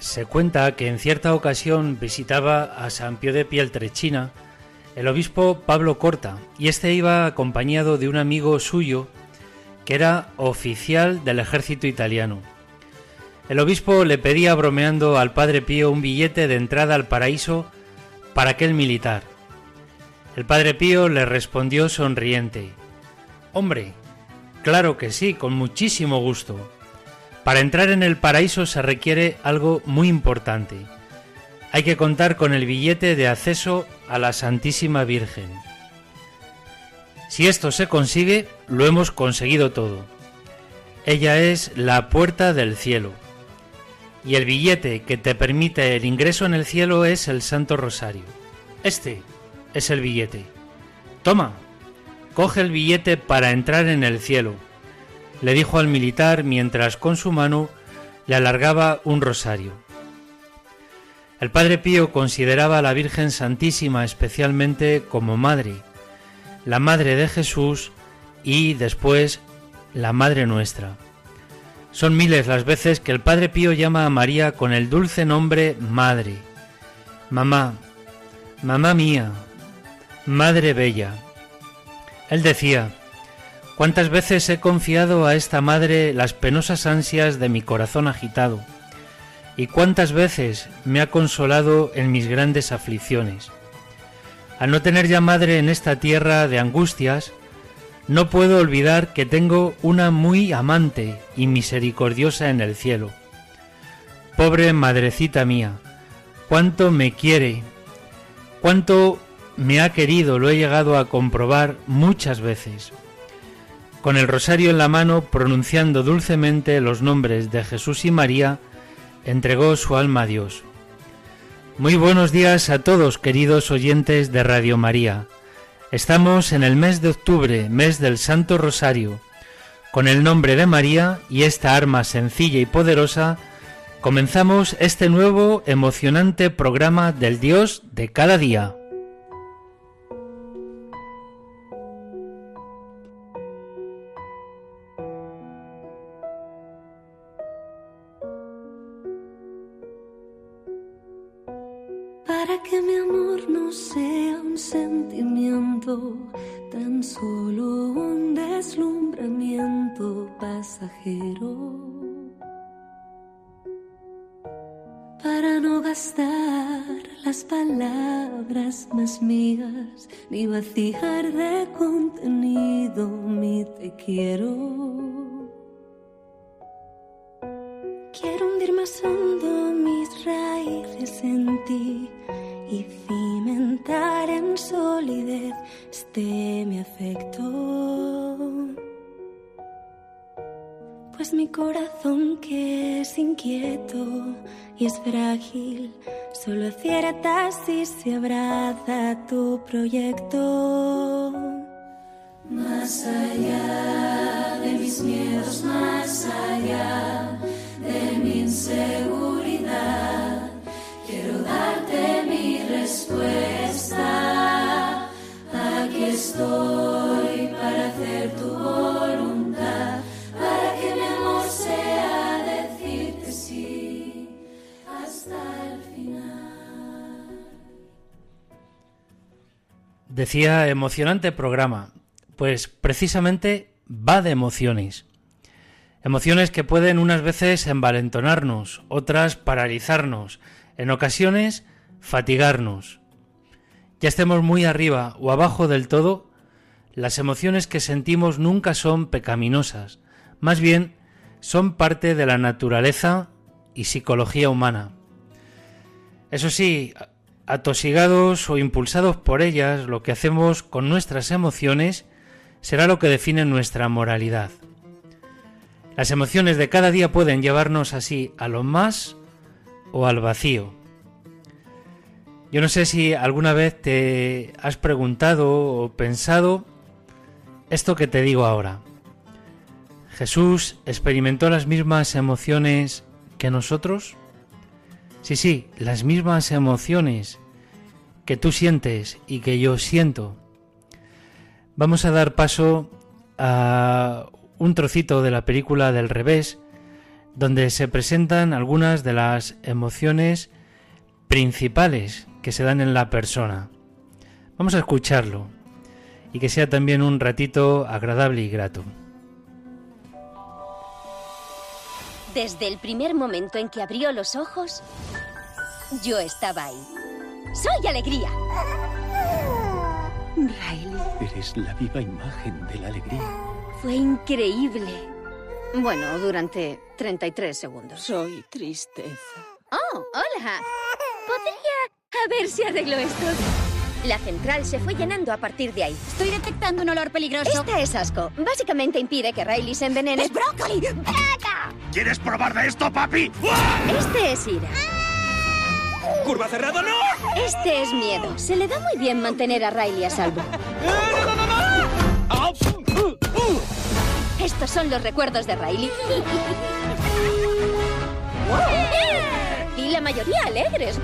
Se cuenta que en cierta ocasión visitaba a San Pío de Pieltrechina el obispo Pablo Corta y este iba acompañado de un amigo suyo que era oficial del ejército italiano. El obispo le pedía bromeando al padre Pío un billete de entrada al paraíso para aquel militar. El padre Pío le respondió sonriente, Hombre, claro que sí, con muchísimo gusto. Para entrar en el paraíso se requiere algo muy importante. Hay que contar con el billete de acceso a la Santísima Virgen. Si esto se consigue, lo hemos conseguido todo. Ella es la puerta del cielo. Y el billete que te permite el ingreso en el cielo es el Santo Rosario. Este es el billete. Toma, coge el billete para entrar en el cielo le dijo al militar mientras con su mano le alargaba un rosario. El Padre Pío consideraba a la Virgen Santísima especialmente como madre, la madre de Jesús y después la madre nuestra. Son miles las veces que el Padre Pío llama a María con el dulce nombre Madre. Mamá, mamá mía, Madre Bella. Él decía, Cuántas veces he confiado a esta madre las penosas ansias de mi corazón agitado, y cuántas veces me ha consolado en mis grandes aflicciones. Al no tener ya madre en esta tierra de angustias, no puedo olvidar que tengo una muy amante y misericordiosa en el cielo. Pobre madrecita mía, cuánto me quiere, cuánto me ha querido, lo he llegado a comprobar muchas veces con el rosario en la mano, pronunciando dulcemente los nombres de Jesús y María, entregó su alma a Dios. Muy buenos días a todos, queridos oyentes de Radio María. Estamos en el mes de octubre, mes del Santo Rosario. Con el nombre de María y esta arma sencilla y poderosa, comenzamos este nuevo emocionante programa del Dios de cada día. Tan solo un deslumbramiento pasajero. Para no gastar las palabras más mías, ni vaciar de contenido mi te. Quiero corazón que es inquieto y es frágil, solo acierta si se abraza tu proyecto. Más allá de mis miedos, más allá de mi inseguridad Quiero darte mi respuesta. Decía emocionante programa, pues precisamente va de emociones. Emociones que pueden unas veces envalentonarnos, otras paralizarnos, en ocasiones fatigarnos. Ya estemos muy arriba o abajo del todo, las emociones que sentimos nunca son pecaminosas, más bien son parte de la naturaleza y psicología humana. Eso sí, atosigados o impulsados por ellas, lo que hacemos con nuestras emociones será lo que define nuestra moralidad. Las emociones de cada día pueden llevarnos así a lo más o al vacío. Yo no sé si alguna vez te has preguntado o pensado esto que te digo ahora. ¿Jesús experimentó las mismas emociones que nosotros? Sí, sí, las mismas emociones que tú sientes y que yo siento. Vamos a dar paso a un trocito de la película del revés, donde se presentan algunas de las emociones principales que se dan en la persona. Vamos a escucharlo y que sea también un ratito agradable y grato. Desde el primer momento en que abrió los ojos, yo estaba ahí. ¡Soy alegría! Riley. Eres la viva imagen de la alegría. Fue increíble. Bueno, durante 33 segundos. Soy tristeza. Oh, hola. Podría... A ver si arreglo esto. La central se fue llenando a partir de ahí. Estoy detectando un olor peligroso. Esta es asco. Básicamente impide que Riley se envenene. ¡Es brócoli! ¿Quieres probar de esto, papi? Este es ira. ¡Curva cerrada, no! Este es miedo. Se le da muy bien mantener a Riley a salvo. Estos son los recuerdos de Riley. Y la mayoría alegres.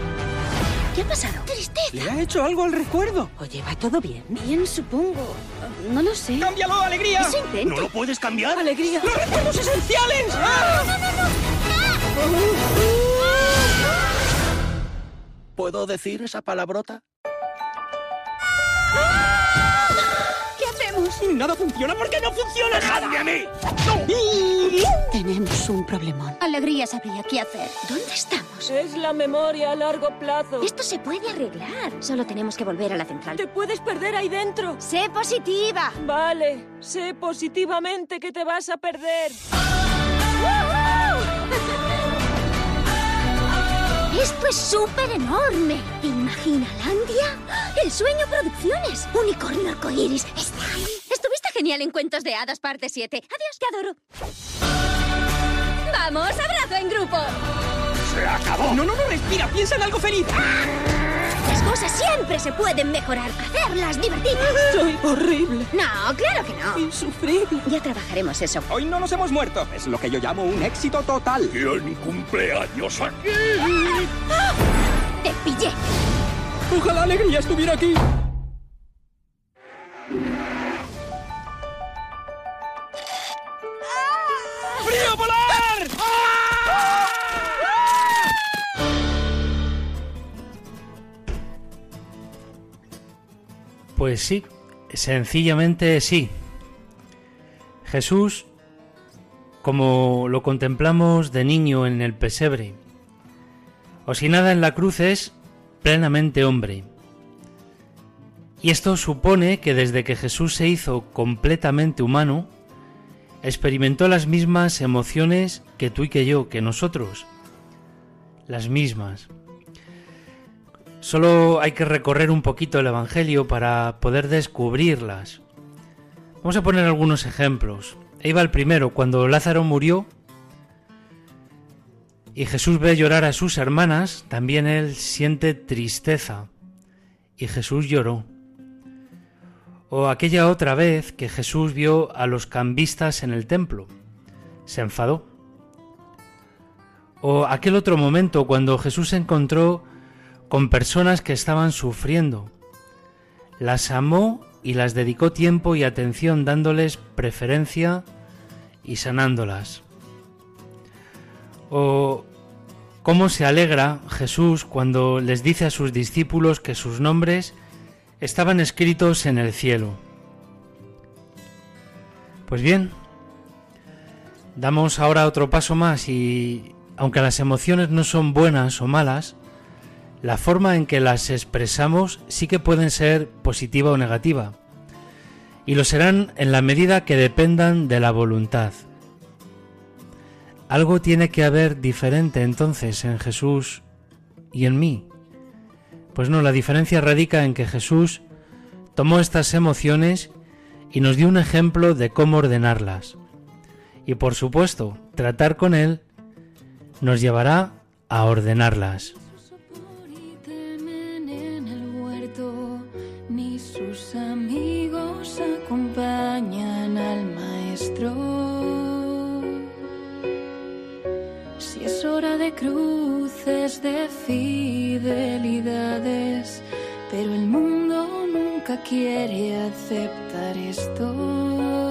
¿Qué ha pasado? ¡Tristeza! ¿Le ha hecho algo al recuerdo? Oye, ¿va todo bien? Bien, supongo. No lo sé. ¡Cámbialo, alegría! Eso intento. ¿No lo puedes cambiar? ¡Alegría! ¡Los recuerdos esenciales! ¿Puedo decir esa palabrota? ¿Qué hacemos? ¡Nada funciona porque no funciona nada! ¡Dejadme a mí! Tenemos un problemón. Alegría sabría qué hacer. ¿Dónde estamos? Es la memoria a largo plazo. Esto se puede arreglar. Solo tenemos que volver a la central. Te puedes perder ahí dentro. ¡Sé positiva! Vale, sé positivamente que te vas a perder. Esto es súper enorme. ¿Imaginalandia? El sueño producciones. Unicornio arcoíris. Está ahí. Estuviste genial en Cuentos de Hadas, parte 7. Adiós, te adoro. ¡Vamos, abrazo en grupo! ¡Se acabó! No, no, no, respira, piensa en algo feliz. Las cosas siempre se pueden mejorar. Hacerlas divertidas. Soy horrible. No, claro que no. insufrible. Ya trabajaremos eso. Hoy no nos hemos muerto. Es lo que yo llamo un éxito total. ¿Quién cumpleaños aquí? Te pillé. Ojalá alegría estuviera aquí. Pues sí, sencillamente sí. Jesús, como lo contemplamos de niño en el pesebre, o si nada en la cruz es plenamente hombre. Y esto supone que desde que Jesús se hizo completamente humano, experimentó las mismas emociones que tú y que yo, que nosotros. Las mismas. Solo hay que recorrer un poquito el Evangelio para poder descubrirlas. Vamos a poner algunos ejemplos. Ahí va el primero, cuando Lázaro murió y Jesús ve llorar a sus hermanas, también él siente tristeza y Jesús lloró. O aquella otra vez que Jesús vio a los cambistas en el templo, se enfadó. O aquel otro momento cuando Jesús encontró con personas que estaban sufriendo. Las amó y las dedicó tiempo y atención dándoles preferencia y sanándolas. O cómo se alegra Jesús cuando les dice a sus discípulos que sus nombres estaban escritos en el cielo. Pues bien, damos ahora otro paso más y, aunque las emociones no son buenas o malas, la forma en que las expresamos sí que pueden ser positiva o negativa, y lo serán en la medida que dependan de la voluntad. Algo tiene que haber diferente entonces en Jesús y en mí. Pues no, la diferencia radica en que Jesús tomó estas emociones y nos dio un ejemplo de cómo ordenarlas. Y por supuesto, tratar con Él nos llevará a ordenarlas. Acompañan al maestro. Si es hora de cruces, de fidelidades, pero el mundo nunca quiere aceptar esto.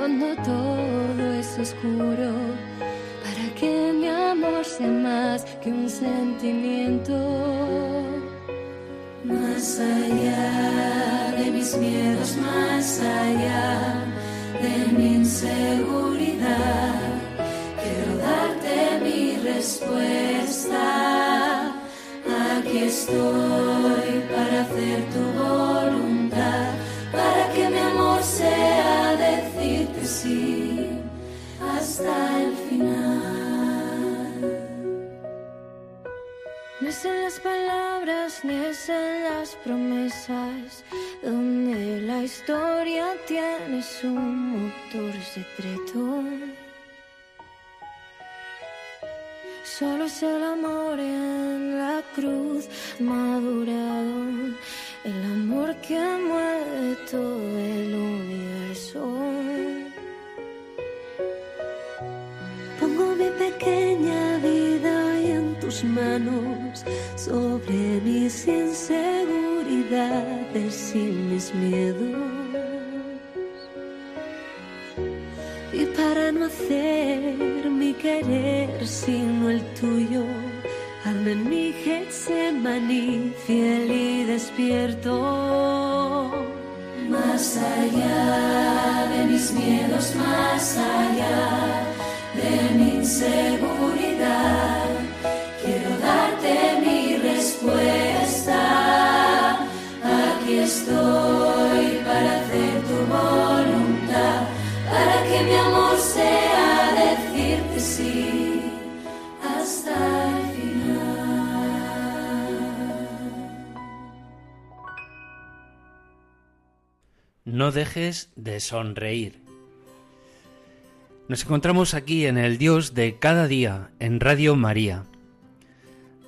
Cuando todo es oscuro, para que mi amor sea más que un sentimiento. Más allá de mis miedos, más allá de mi inseguridad, quiero darte mi respuesta. Aquí estoy para hacer tu voluntad, hasta el final. No es en las palabras ni es en las promesas donde la historia tiene su motor secreto. Solo es el amor en la cruz madurado, el amor que mueve todo el universo. Pequeña vida ahí en tus manos, sobre mis inseguridades y mis miedos. Y para no hacer mi querer sino el tuyo, hazme mi Getsemaní fiel y despierto. Más allá de mis miedos, más allá de mi inseguridad, quiero darte mi respuesta. Aquí estoy para hacer tu voluntad, para que mi amor sea decirte sí hasta el final. No dejes de sonreír. Nos encontramos aquí en el Dios de cada día, en Radio María.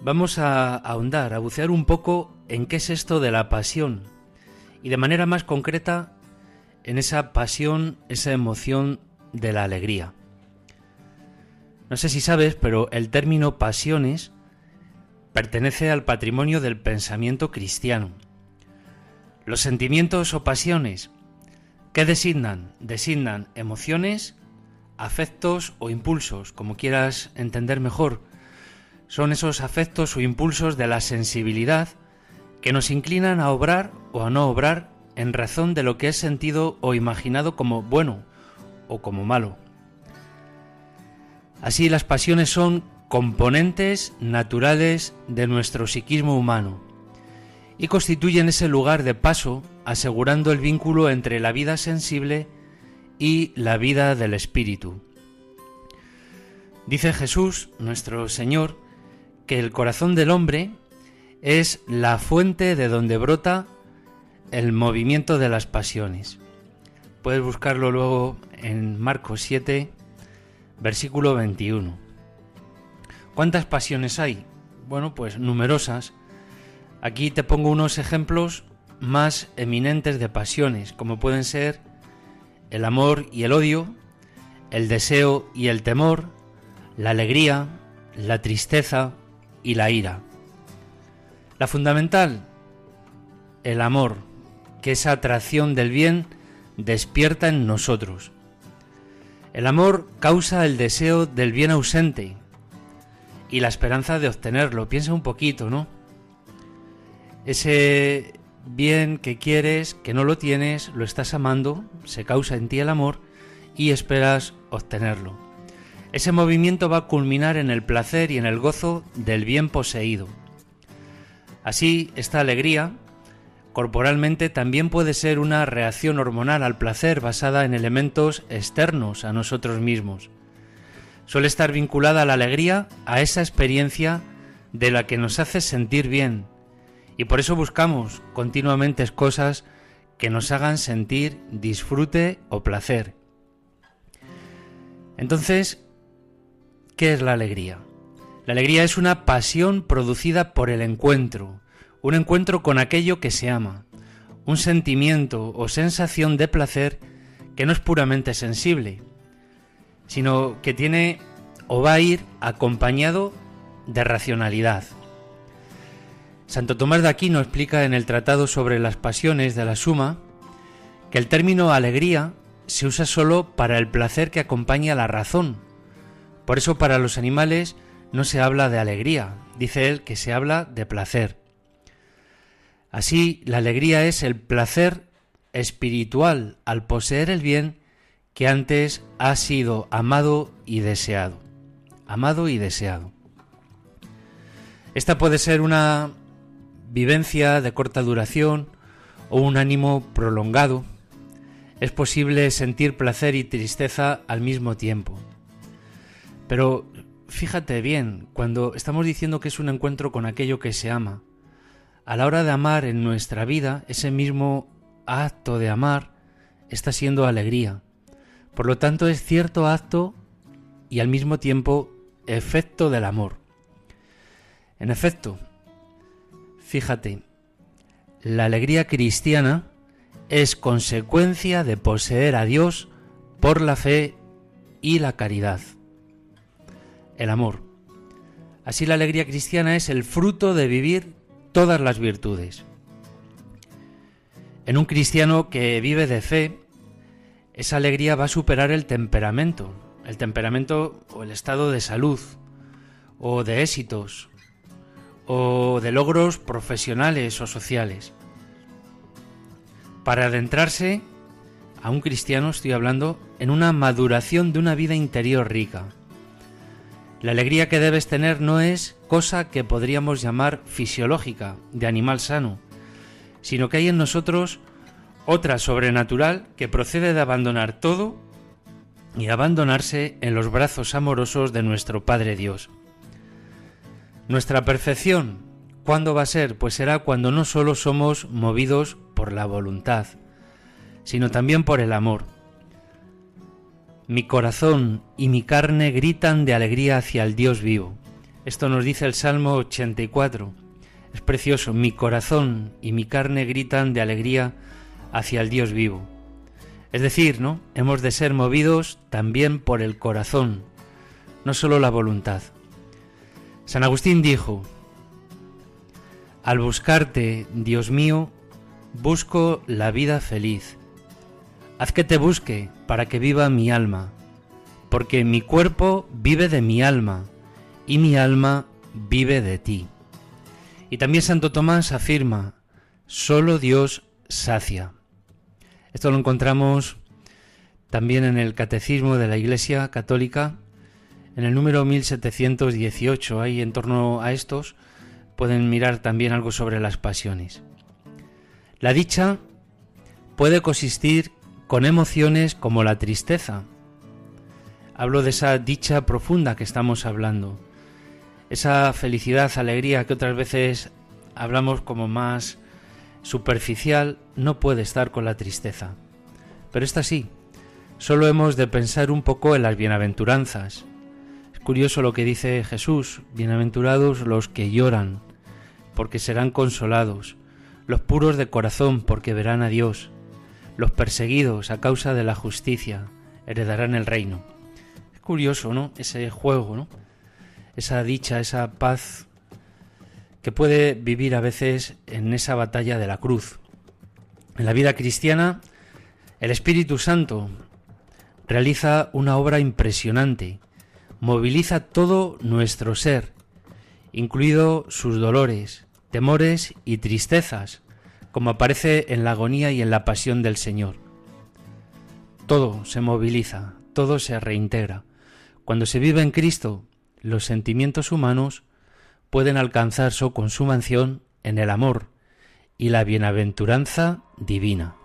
Vamos a ahondar, a bucear un poco en qué es esto de la pasión y de manera más concreta en esa pasión, esa emoción de la alegría. No sé si sabes, pero el término pasiones pertenece al patrimonio del pensamiento cristiano. Los sentimientos o pasiones, ¿qué designan? Designan emociones, afectos o impulsos, como quieras entender mejor. Son esos afectos o impulsos de la sensibilidad que nos inclinan a obrar o a no obrar en razón de lo que es sentido o imaginado como bueno o como malo. Así las pasiones son componentes naturales de nuestro psiquismo humano y constituyen ese lugar de paso asegurando el vínculo entre la vida sensible y la vida del espíritu. Dice Jesús, nuestro Señor, que el corazón del hombre es la fuente de donde brota el movimiento de las pasiones. Puedes buscarlo luego en Marcos 7, versículo 21. ¿Cuántas pasiones hay? Bueno, pues numerosas. Aquí te pongo unos ejemplos más eminentes de pasiones, como pueden ser el amor y el odio, el deseo y el temor, la alegría, la tristeza y la ira. La fundamental, el amor, que esa atracción del bien despierta en nosotros. El amor causa el deseo del bien ausente y la esperanza de obtenerlo. Piensa un poquito, ¿no? Ese bien que quieres, que no lo tienes, lo estás amando, se causa en ti el amor y esperas obtenerlo. Ese movimiento va a culminar en el placer y en el gozo del bien poseído. Así, esta alegría corporalmente también puede ser una reacción hormonal al placer basada en elementos externos a nosotros mismos. Suele estar vinculada la alegría a esa experiencia de la que nos hace sentir bien y por eso buscamos continuamente cosas que nos hagan sentir disfrute o placer. Entonces, ¿qué es la alegría? La alegría es una pasión producida por el encuentro, un encuentro con aquello que se ama, un sentimiento o sensación de placer que no es puramente sensible, sino que tiene o va a ir acompañado de racionalidad. Santo Tomás de Aquino explica en el Tratado sobre las Pasiones de la Suma que el término alegría se usa solo para el placer que acompaña la razón. Por eso para los animales no se habla de alegría, dice él que se habla de placer. Así, la alegría es el placer espiritual al poseer el bien que antes ha sido amado y deseado. Amado y deseado. Esta puede ser una vivencia de corta duración o un ánimo prolongado. Es posible sentir placer y tristeza al mismo tiempo. Pero fíjate bien, cuando estamos diciendo que es un encuentro con aquello que se ama, a la hora de amar en nuestra vida, ese mismo acto de amar está siendo alegría. Por lo tanto, es cierto acto y al mismo tiempo efecto del amor. En efecto, fíjate, la alegría cristiana es consecuencia de poseer a Dios por la fe y la caridad. El amor. Así la alegría cristiana es el fruto de vivir todas las virtudes. En un cristiano que vive de fe, esa alegría va a superar el temperamento, el temperamento o el estado de salud, o de éxitos, o de logros profesionales o sociales. Para adentrarse a un cristiano, estoy hablando, en una maduración de una vida interior rica. La alegría que debes tener no es cosa que podríamos llamar fisiológica, de animal sano, sino que hay en nosotros otra sobrenatural que procede de abandonar todo y abandonarse en los brazos amorosos de nuestro Padre Dios. Nuestra perfección, ¿cuándo va a ser? Pues será cuando no solo somos movidos por la voluntad, sino también por el amor. Mi corazón y mi carne gritan de alegría hacia el Dios vivo. Esto nos dice el Salmo 84. Es precioso, mi corazón y mi carne gritan de alegría hacia el Dios vivo. Es decir, ¿no? Hemos de ser movidos también por el corazón, no solo la voluntad. San Agustín dijo, Al buscarte, Dios mío, busco la vida feliz. Haz que te busque para que viva mi alma, porque mi cuerpo vive de mi alma y mi alma vive de ti. Y también Santo Tomás afirma, solo Dios sacia. Esto lo encontramos también en el Catecismo de la Iglesia Católica, en el número 1718. Ahí en torno a estos pueden mirar también algo sobre las pasiones. La dicha puede consistir con emociones como la tristeza. Hablo de esa dicha profunda que estamos hablando. Esa felicidad, alegría que otras veces hablamos como más superficial no puede estar con la tristeza. Pero esta sí, solo hemos de pensar un poco en las bienaventuranzas. Curioso lo que dice Jesús, bienaventurados los que lloran, porque serán consolados, los puros de corazón, porque verán a Dios, los perseguidos a causa de la justicia, heredarán el reino. Es curioso, ¿no? Ese juego, ¿no? Esa dicha, esa paz que puede vivir a veces en esa batalla de la cruz. En la vida cristiana, el Espíritu Santo realiza una obra impresionante, moviliza todo nuestro ser, incluido sus dolores, temores y tristezas, como aparece en la agonía y en la pasión del Señor. Todo se moviliza, todo se reintegra. Cuando se vive en Cristo, los sentimientos humanos pueden alcanzar su consumación en el amor y la bienaventuranza divina.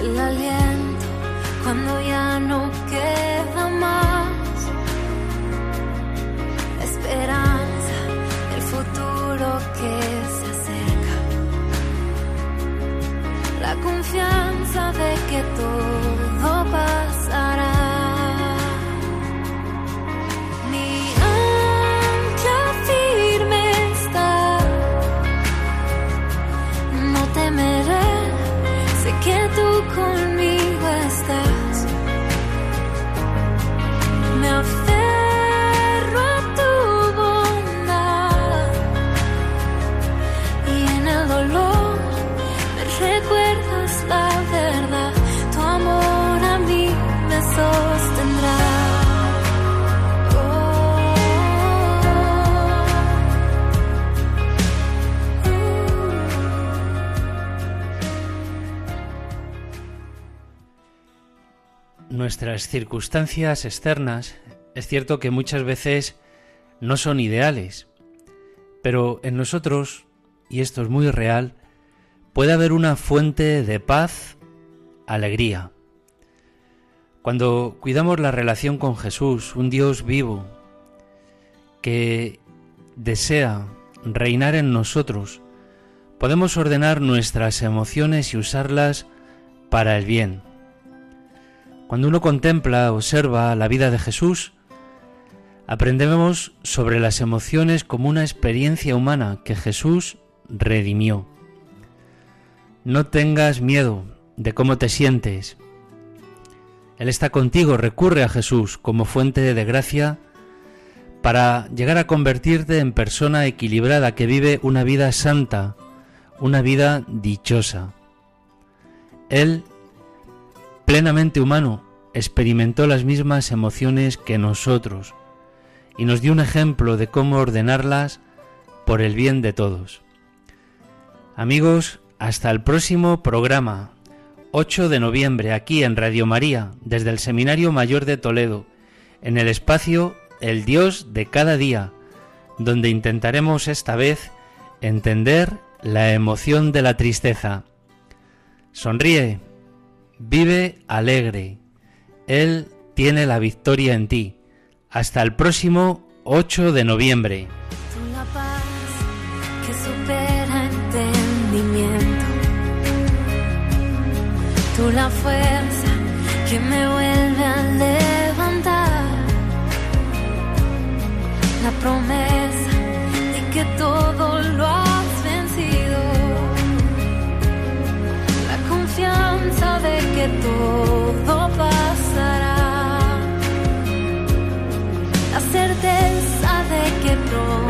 El aliento cuando ya no queda más. La esperanza, el futuro que se acerca. La confianza de que todo Nuestras circunstancias externas es cierto que muchas veces no son ideales, pero en nosotros, y esto es muy real, puede haber una fuente de paz, alegría. Cuando cuidamos la relación con Jesús, un Dios vivo, que desea reinar en nosotros, podemos ordenar nuestras emociones y usarlas para el bien. Cuando uno contempla, observa la vida de Jesús, aprendemos sobre las emociones como una experiencia humana que Jesús redimió. No tengas miedo de cómo te sientes. Él está contigo, recurre a Jesús como fuente de gracia para llegar a convertirte en persona equilibrada que vive una vida santa, una vida dichosa. Él, plenamente humano, experimentó las mismas emociones que nosotros y nos dio un ejemplo de cómo ordenarlas por el bien de todos. Amigos, hasta el próximo programa, 8 de noviembre, aquí en Radio María, desde el Seminario Mayor de Toledo, en el espacio El Dios de cada día, donde intentaremos esta vez entender la emoción de la tristeza. Sonríe, vive alegre. Él tiene la victoria en ti. Hasta el próximo 8 de noviembre. Tú la paz que supera entendimiento. Tú la fuerza que me vuelve a levantar. La promesa de que todo lo que todo pasará. La certeza de que pronto